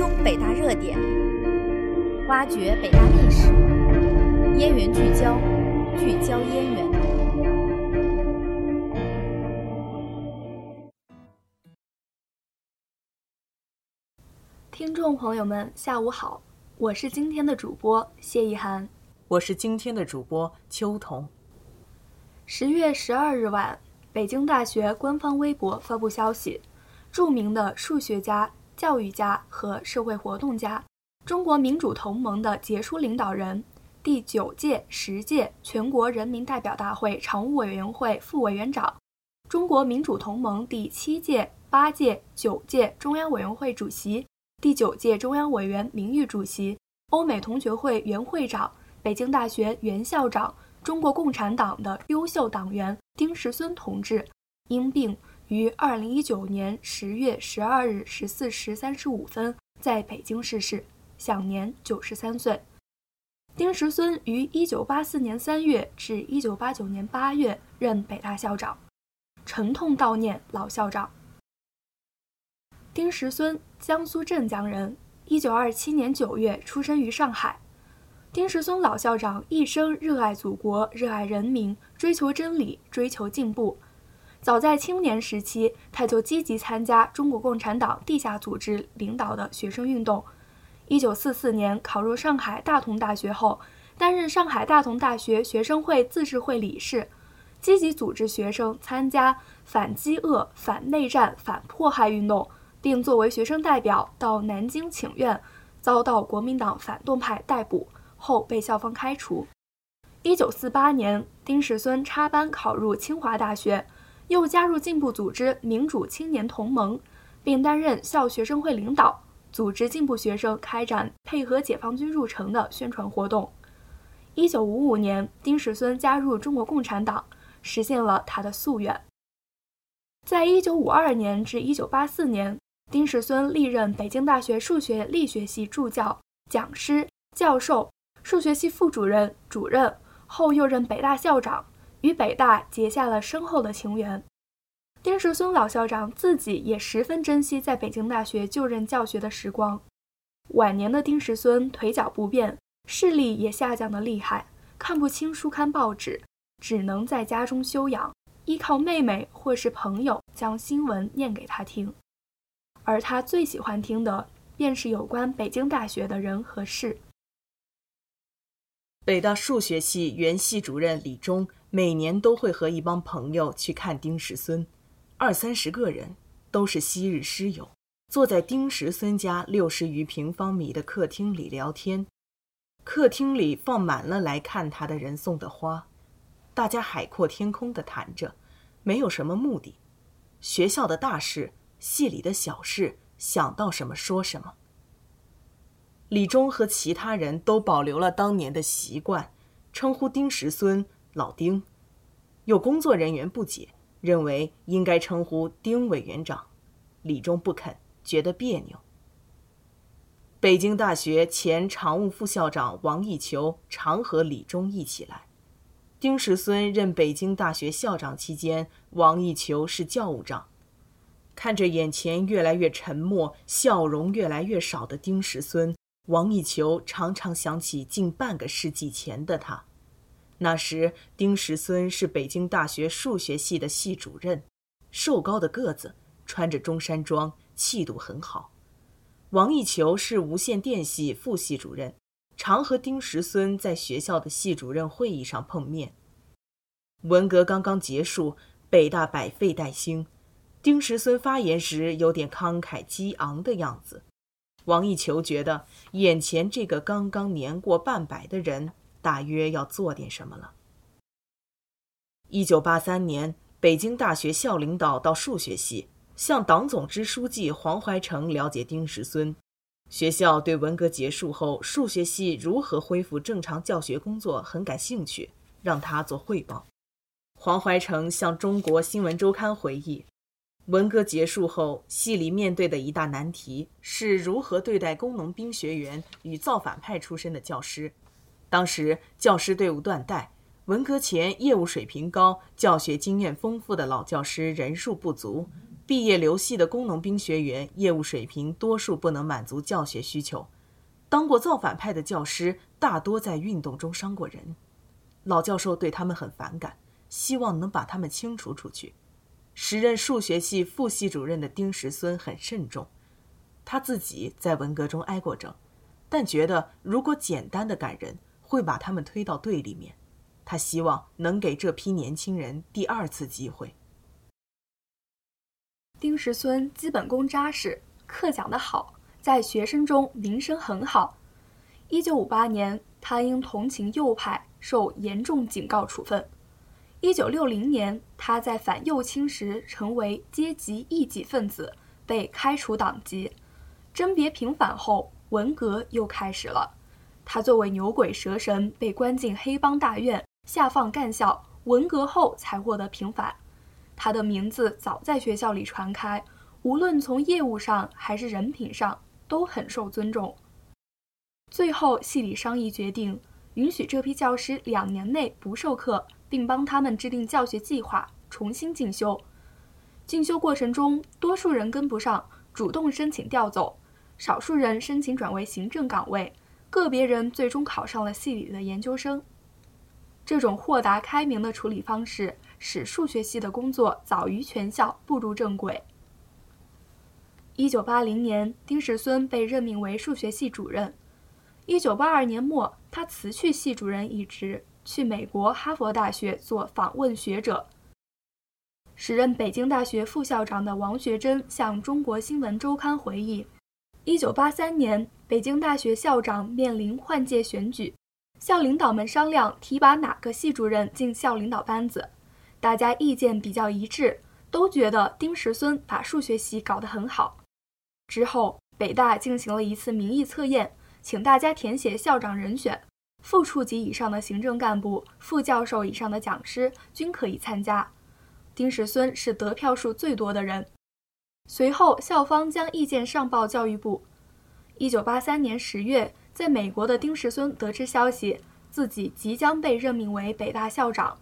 踪北大热点，挖掘北大历史，燕园聚焦，聚焦燕园。听众朋友们，下午好，我是今天的主播谢一涵，我是今天的主播秋桐。十月十二日晚，北京大学官方微博发布消息，著名的数学家。教育家和社会活动家，中国民主同盟的杰出领导人，第九届、十届全国人民代表大会常务委员会副委员长，中国民主同盟第七届、八届、九届中央委员会主席，第九届中央委员名誉主席，欧美同学会原会长，北京大学原校长，中国共产党的优秀党员丁石孙同志，因病。于二零一九年十月十二日十四时三十五分在北京逝世，享年九十三岁。丁石孙于一九八四年三月至一九八九年八月任北大校长，沉痛悼念老校长。丁石孙，江苏镇江人，一九二七年九月出生于上海。丁石孙老校长一生热爱祖国，热爱人民，追求真理，追求进步。早在青年时期，他就积极参加中国共产党地下组织领导的学生运动。一九四四年考入上海大同大学后，担任上海大同大学学生会自治会理事，积极组织学生参加反饥饿、反内战、反迫害运动，并作为学生代表到南京请愿，遭到国民党反动派逮捕后被校方开除。一九四八年，丁石孙插班考入清华大学。又加入进步组织民主青年同盟，并担任校学生会领导，组织进步学生开展配合解放军入城的宣传活动。一九五五年，丁石孙加入中国共产党，实现了他的夙愿。在一九五二年至一九八四年，丁石孙历任北京大学数学力学系助教、讲师、教授、数学系副主任、主任，后又任北大校长。与北大结下了深厚的情缘。丁石孙老校长自己也十分珍惜在北京大学就任教学的时光。晚年的丁石孙腿脚不便，视力也下降的厉害，看不清书刊报纸，只能在家中休养，依靠妹妹或是朋友将新闻念给他听。而他最喜欢听的，便是有关北京大学的人和事。北大数学系原系主任李忠。每年都会和一帮朋友去看丁石孙，二三十个人，都是昔日师友，坐在丁石孙家六十余平方米的客厅里聊天。客厅里放满了来看他的人送的花，大家海阔天空地谈着，没有什么目的，学校的大事，系里的小事，想到什么说什么。李忠和其他人都保留了当年的习惯，称呼丁石孙。老丁，有工作人员不解，认为应该称呼丁委员长，李忠不肯，觉得别扭。北京大学前常务副校长王义球常和李忠一起来。丁石孙任北京大学校长期间，王义球是教务长。看着眼前越来越沉默、笑容越来越少的丁石孙，王义球常常想起近半个世纪前的他。那时，丁石孙是北京大学数学系的系主任，瘦高的个子，穿着中山装，气度很好。王义球是无线电系副系主任，常和丁石孙在学校的系主任会议上碰面。文革刚刚结束，北大百废待兴，丁石孙发言时有点慷慨激昂的样子。王义球觉得眼前这个刚刚年过半百的人。大约要做点什么了。一九八三年，北京大学校领导到数学系，向党总支书记黄怀成了解丁石孙。学校对文革结束后数学系如何恢复正常教学工作很感兴趣，让他做汇报。黄怀成向中国新闻周刊回忆，文革结束后，系里面对的一大难题是如何对待工农兵学员与造反派出身的教师。当时教师队伍断代，文革前业务水平高、教学经验丰富的老教师人数不足，毕业留系的工农兵学员业务水平多数不能满足教学需求。当过造反派的教师大多在运动中伤过人，老教授对他们很反感，希望能把他们清除出去。时任数学系副系主任的丁石孙很慎重，他自己在文革中挨过整，但觉得如果简单的赶人会把他们推到对立面，他希望能给这批年轻人第二次机会。丁石孙基本功扎实，课讲得好。在学生中名声很好。一九五八年，他因同情右派受严重警告处分。一九六零年，他在反右倾时成为阶级异己分子，被开除党籍。甄别平反后，文革又开始了。他作为牛鬼蛇神被关进黑帮大院，下放干校。文革后才获得平反。他的名字早在学校里传开，无论从业务上还是人品上。都很受尊重。最后，系里商议决定，允许这批教师两年内不授课，并帮他们制定教学计划，重新进修。进修过程中，多数人跟不上，主动申请调走；少数人申请转为行政岗位，个别人最终考上了系里的研究生。这种豁达开明的处理方式，使数学系的工作早于全校步入正轨。一九八零年，丁石孙被任命为数学系主任。一九八二年末，他辞去系主任一职，去美国哈佛大学做访问学者。时任北京大学副校长的王学珍向《中国新闻周刊》回忆：一九八三年，北京大学校长面临换届选举，校领导们商量提拔哪个系主任进校领导班子，大家意见比较一致，都觉得丁石孙把数学系搞得很好。之后，北大进行了一次民意测验，请大家填写校长人选，副处级以上的行政干部、副教授以上的讲师均可以参加。丁石孙是得票数最多的人。随后，校方将意见上报教育部。一九八三年十月，在美国的丁石孙得知消息，自己即将被任命为北大校长，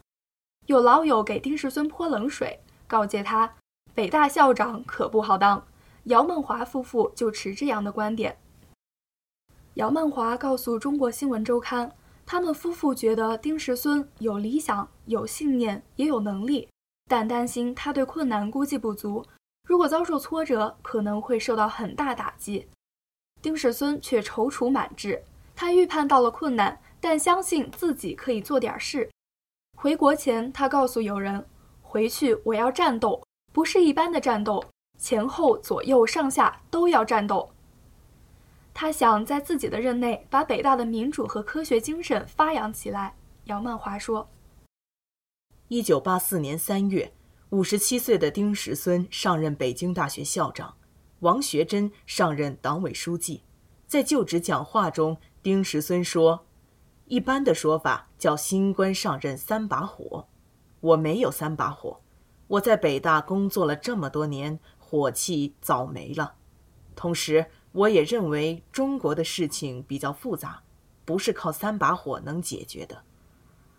有老友给丁石孙泼冷水，告诫他，北大校长可不好当。姚梦华夫妇就持这样的观点。姚梦华告诉《中国新闻周刊》，他们夫妇觉得丁石孙有理想、有信念、也有能力，但担心他对困难估计不足，如果遭受挫折，可能会受到很大打击。丁石孙却踌躇满志，他预判到了困难，但相信自己可以做点事。回国前，他告诉友人：“回去我要战斗，不是一般的战斗。”前后左右上下都要战斗。他想在自己的任内把北大的民主和科学精神发扬起来。姚曼华说：“一九八四年三月，五十七岁的丁石孙上任北京大学校长，王学珍上任党委书记。在就职讲话中，丁石孙说：‘一般的说法叫新官上任三把火，我没有三把火。我在北大工作了这么多年。’”火气早没了，同时我也认为中国的事情比较复杂，不是靠三把火能解决的。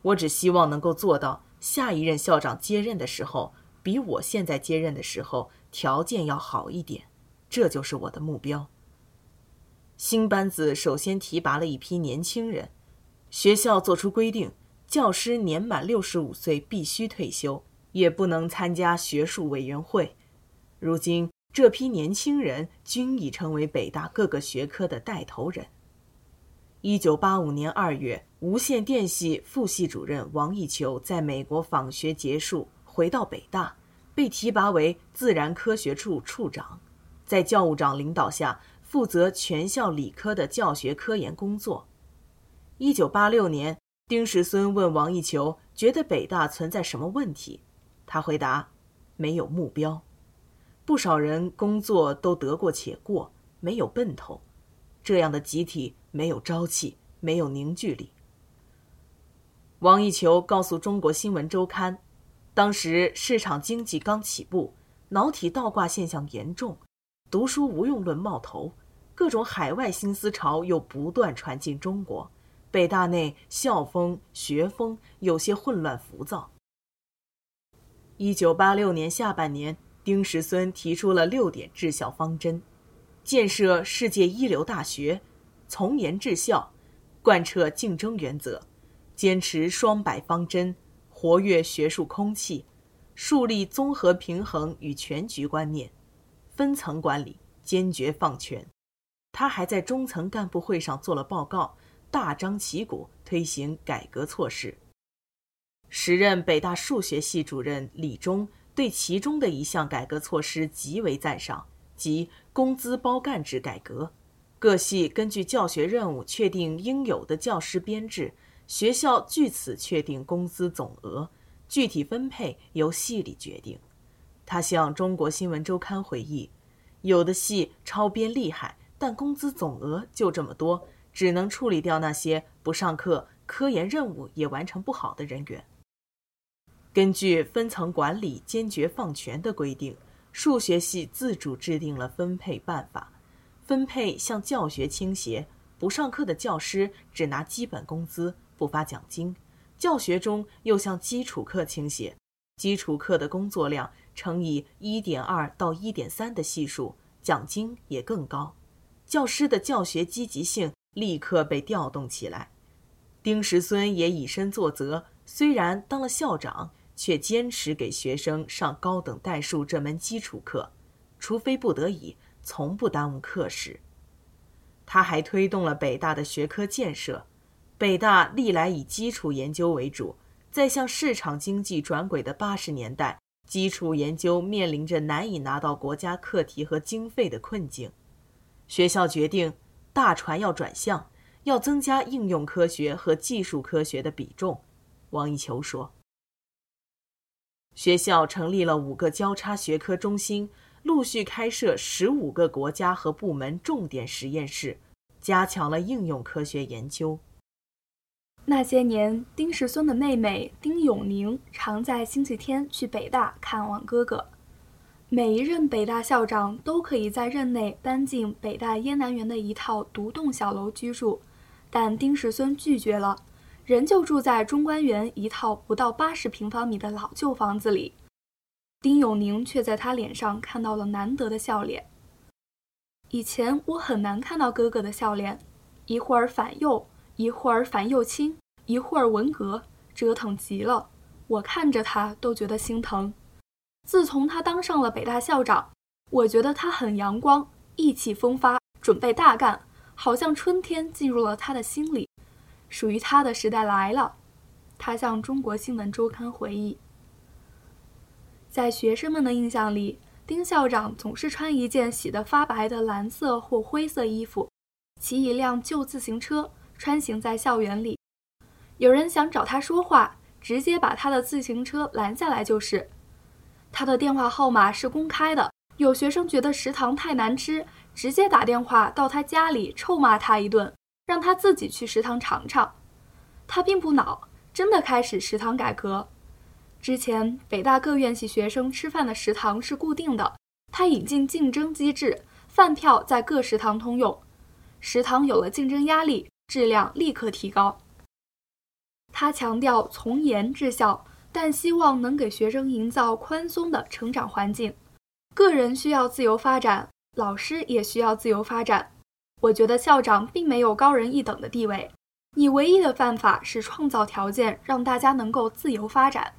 我只希望能够做到下一任校长接任的时候，比我现在接任的时候条件要好一点，这就是我的目标。新班子首先提拔了一批年轻人，学校作出规定，教师年满六十五岁必须退休，也不能参加学术委员会。如今，这批年轻人均已成为北大各个学科的带头人。一九八五年二月，无线电系副系主任王义球在美国访学结束，回到北大，被提拔为自然科学处处长，在教务长领导下，负责全校理科的教学科研工作。一九八六年，丁石孙问王一球：“觉得北大存在什么问题？”他回答：“没有目标。”不少人工作都得过且过，没有奔头，这样的集体没有朝气，没有凝聚力。王一球告诉《中国新闻周刊》，当时市场经济刚起步，脑体倒挂现象严重，读书无用论冒头，各种海外新思潮又不断传进中国，北大内校风学风有些混乱浮躁。一九八六年下半年。丁石孙提出了六点治校方针：建设世界一流大学，从严治校，贯彻竞争原则，坚持双百方针，活跃学术空气，树立综合平衡与全局观念，分层管理，坚决放权。他还在中层干部会上做了报告，大张旗鼓推行改革措施。时任北大数学系主任李忠对其中的一项改革措施极为赞赏，即工资包干制改革。各系根据教学任务确定应有的教师编制，学校据此确定工资总额，具体分配由系里决定。他向《中国新闻周刊》回忆，有的系超编厉害。但工资总额就这么多，只能处理掉那些不上课、科研任务也完成不好的人员。根据分层管理、坚决放权的规定，数学系自主制定了分配办法，分配向教学倾斜，不上课的教师只拿基本工资，不发奖金；教学中又向基础课倾斜，基础课的工作量乘以一点二到一点三的系数，奖金也更高。教师的教学积极性立刻被调动起来，丁石孙也以身作则，虽然当了校长，却坚持给学生上高等代数这门基础课，除非不得已，从不耽误课时。他还推动了北大的学科建设，北大历来以基础研究为主，在向市场经济转轨的八十年代，基础研究面临着难以拿到国家课题和经费的困境。学校决定，大船要转向，要增加应用科学和技术科学的比重。王一球说：“学校成立了五个交叉学科中心，陆续开设十五个国家和部门重点实验室，加强了应用科学研究。”那些年，丁石孙的妹妹丁永宁常在星期天去北大看望哥哥。每一任北大校长都可以在任内搬进北大燕南园的一套独栋小楼居住，但丁石孙拒绝了，仍旧住在中关园一套不到八十平方米的老旧房子里。丁永宁却在他脸上看到了难得的笑脸。以前我很难看到哥哥的笑脸，一会儿反右，一会儿反右倾，一会儿文革，折腾极了，我看着他都觉得心疼。自从他当上了北大校长，我觉得他很阳光，意气风发，准备大干，好像春天进入了他的心里，属于他的时代来了。他向《中国新闻周刊》回忆，在学生们的印象里，丁校长总是穿一件洗得发白的蓝色或灰色衣服，骑一辆旧自行车穿行在校园里。有人想找他说话，直接把他的自行车拦下来就是。他的电话号码是公开的，有学生觉得食堂太难吃，直接打电话到他家里臭骂他一顿，让他自己去食堂尝尝。他并不恼，真的开始食堂改革。之前北大各院系学生吃饭的食堂是固定的，他引进竞争机制，饭票在各食堂通用，食堂有了竞争压力，质量立刻提高。他强调从严治校。但希望能给学生营造宽松的成长环境。个人需要自由发展，老师也需要自由发展。我觉得校长并没有高人一等的地位，你唯一的办法是创造条件，让大家能够自由发展。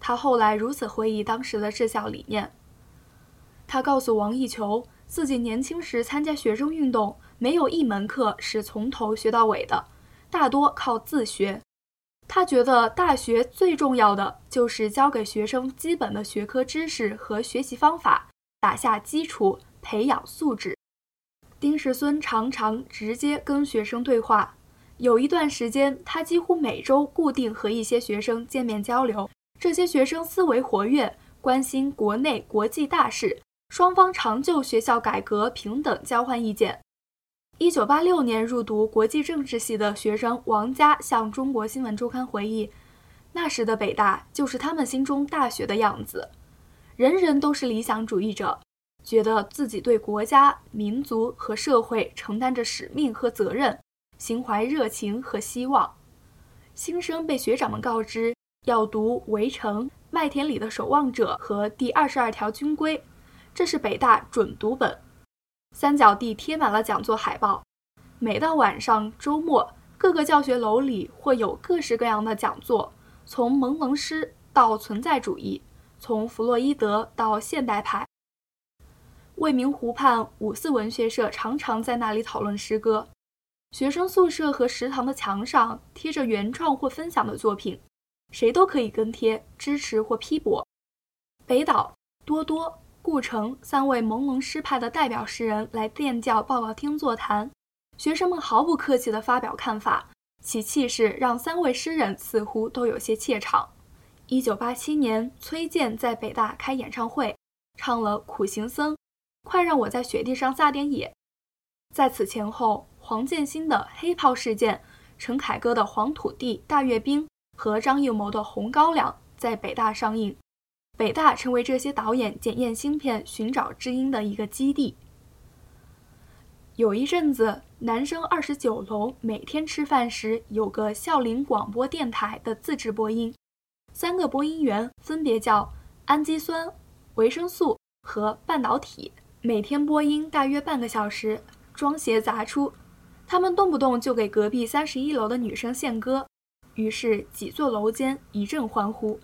他后来如此回忆当时的治校理念。他告诉王一球，自己年轻时参加学生运动，没有一门课是从头学到尾的，大多靠自学。他觉得大学最重要的就是教给学生基本的学科知识和学习方法，打下基础，培养素质。丁石孙常常直接跟学生对话，有一段时间，他几乎每周固定和一些学生见面交流。这些学生思维活跃，关心国内国际大事，双方常就学校改革、平等交换意见。一九八六年入读国际政治系的学生王佳向《中国新闻周刊》回忆，那时的北大就是他们心中大学的样子，人人都是理想主义者，觉得自己对国家、民族和社会承担着使命和责任，心怀热情和希望。新生被学长们告知，要读《围城》《麦田里的守望者》和《第二十二条军规》，这是北大准读本。三角地贴满了讲座海报，每到晚上、周末，各个教学楼里会有各式各样的讲座，从朦胧诗到存在主义，从弗洛伊德到现代派。未名湖畔五四文学社常常在那里讨论诗歌。学生宿舍和食堂的墙上贴着原创或分享的作品，谁都可以跟贴、支持或批驳。北岛、多多、顾城三位朦胧诗派的代表诗人来电教报告厅座谈，学生们毫不客气地发表看法，其气势让三位诗人似乎都有些怯场。一九八七年，崔健在北大开演唱会，唱了《苦行僧》，快让我在雪地上撒点野。在此前后。黄建新的《黑炮事件》，陈凯歌的《黄土地》《大阅兵》和张艺谋的《红高粱》在北大上映，北大成为这些导演检验芯片、寻找知音的一个基地。有一阵子，男生二十九楼每天吃饭时有个校林广播电台的自制播音，三个播音员分别叫氨基酸、维生素和半导体，每天播音大约半个小时，装鞋砸出。他们动不动就给隔壁三十一楼的女生献歌，于是几座楼间一阵欢呼。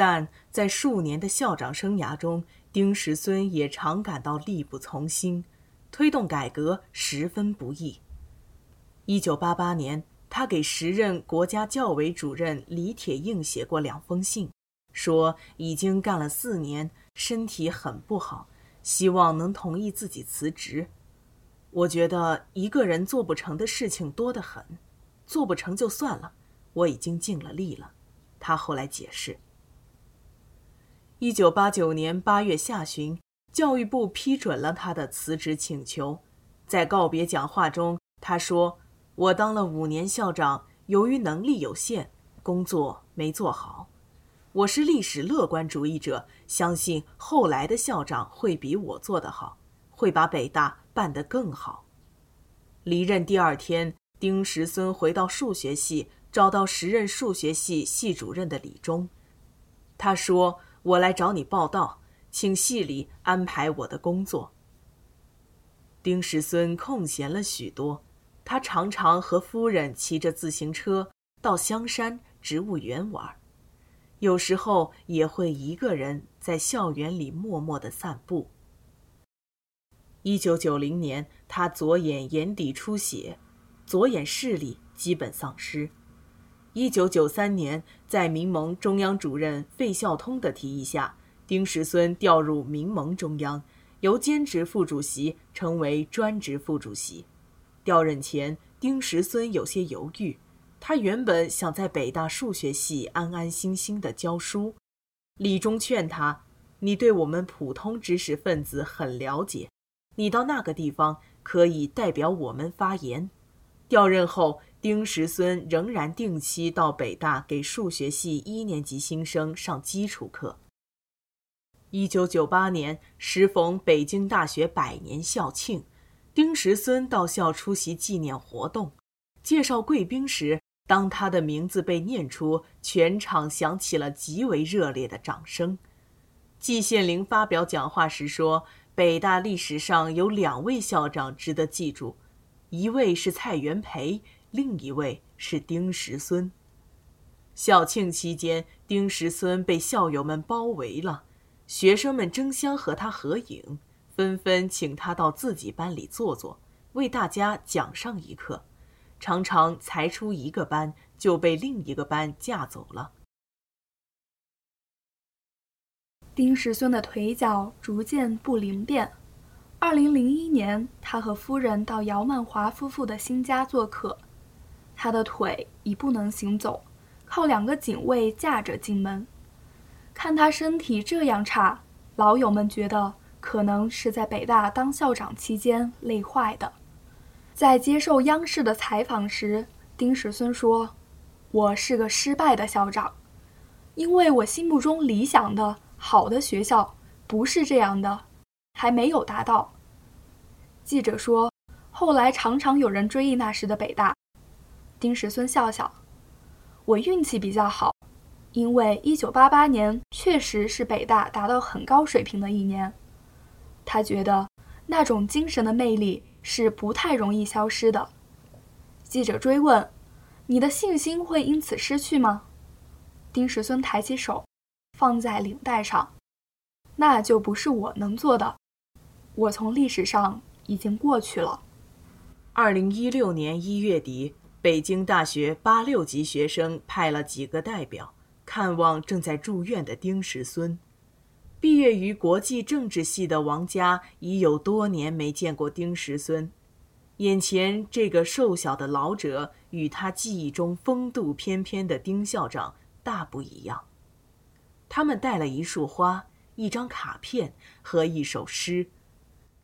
但在数年的校长生涯中，丁石孙也常感到力不从心，推动改革十分不易。一九八八年，他给时任国家教委主任李铁映写过两封信，说已经干了四年，身体很不好，希望能同意自己辞职。我觉得一个人做不成的事情多得很，做不成就算了，我已经尽了力了。他后来解释。一九八九年八月下旬，教育部批准了他的辞职请求。在告别讲话中，他说：“我当了五年校长，由于能力有限，工作没做好。我是历史乐观主义者，相信后来的校长会比我做得好，会把北大。”办得更好。离任第二天，丁石孙回到数学系，找到时任数学系系主任的李忠。他说：“我来找你报道，请系里安排我的工作。”丁石孙空闲了许多，他常常和夫人骑着自行车到香山植物园玩，有时候也会一个人在校园里默默地散步。一九九零年，他左眼眼底出血，左眼视力基本丧失。一九九三年，在民盟中央主任费孝通的提议下，丁石孙调入民盟中央，由兼职副主席成为专职副主席。调任前，丁石孙有些犹豫，他原本想在北大数学系安安心心地教书。李忠劝他：“你对我们普通知识分子很了解。”你到那个地方可以代表我们发言。调任后，丁石孙仍然定期到北大给数学系一年级新生上基础课。一九九八年时逢北京大学百年校庆，丁石孙到校出席纪念活动。介绍贵宾时，当他的名字被念出，全场响起了极为热烈的掌声。季羡林发表讲话时说。北大历史上有两位校长值得记住，一位是蔡元培，另一位是丁石孙。校庆期间，丁石孙被校友们包围了，学生们争相和他合影，纷纷请他到自己班里坐坐，为大家讲上一课。常常才出一个班，就被另一个班架走了。丁石孙的腿脚逐渐不灵便。二零零一年，他和夫人到姚曼华夫妇的新家做客，他的腿已不能行走，靠两个警卫架着进门。看他身体这样差，老友们觉得可能是在北大当校长期间累坏的。在接受央视的采访时，丁石孙说：“我是个失败的校长，因为我心目中理想的。”好的学校不是这样的，还没有达到。记者说，后来常常有人追忆那时的北大。丁石孙笑笑：“我运气比较好，因为1988年确实是北大达到很高水平的一年。他觉得那种精神的魅力是不太容易消失的。记者追问：“你的信心会因此失去吗？”丁石孙抬起手，放在领带上：“那就不是我能做的。我从历史上已经过去了。”二零一六年一月底，北京大学八六级学生派了几个代表看望正在住院的丁石孙。毕业于国际政治系的王佳已有多年没见过丁石孙，眼前这个瘦小的老者与他记忆中风度翩翩的丁校长大不一样。他们带了一束花、一张卡片和一首诗，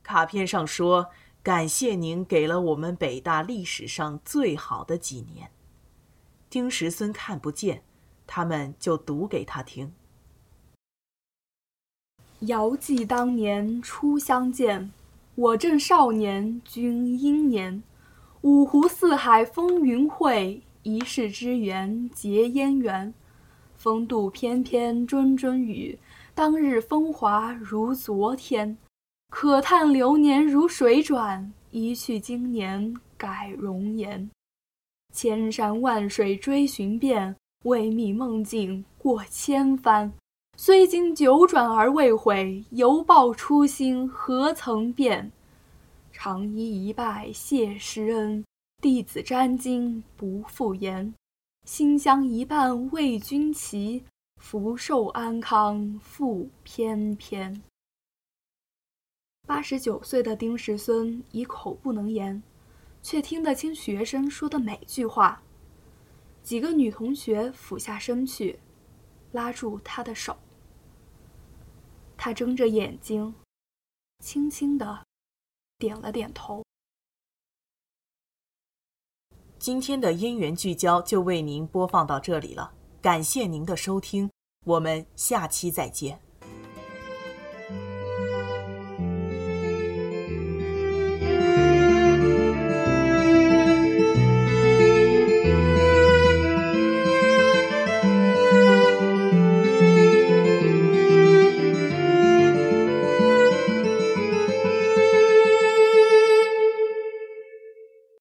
卡片上说：“感谢您给了我们北大历史上最好的几年。”丁石孙看不见，他们就读给他听。遥记当年初相见，我正少年，君英年。五湖四海风云会，一世之缘结烟缘。风度翩翩谆谆语，当日风华如昨天。可叹流年如水转，一去经年改容颜。千山万水追寻遍，未觅梦境过千帆。虽经九转而未悔，犹抱初心何曾变？长揖一拜谢师恩，弟子沾襟不复言。馨香一半为君祈，福寿安康复翩翩。八十九岁的丁石孙已口不能言，却听得清学生说的每句话。几个女同学俯下身去，拉住他的手。他睁着眼睛，轻轻的点了点头。今天的因缘聚焦就为您播放到这里了，感谢您的收听，我们下期再见。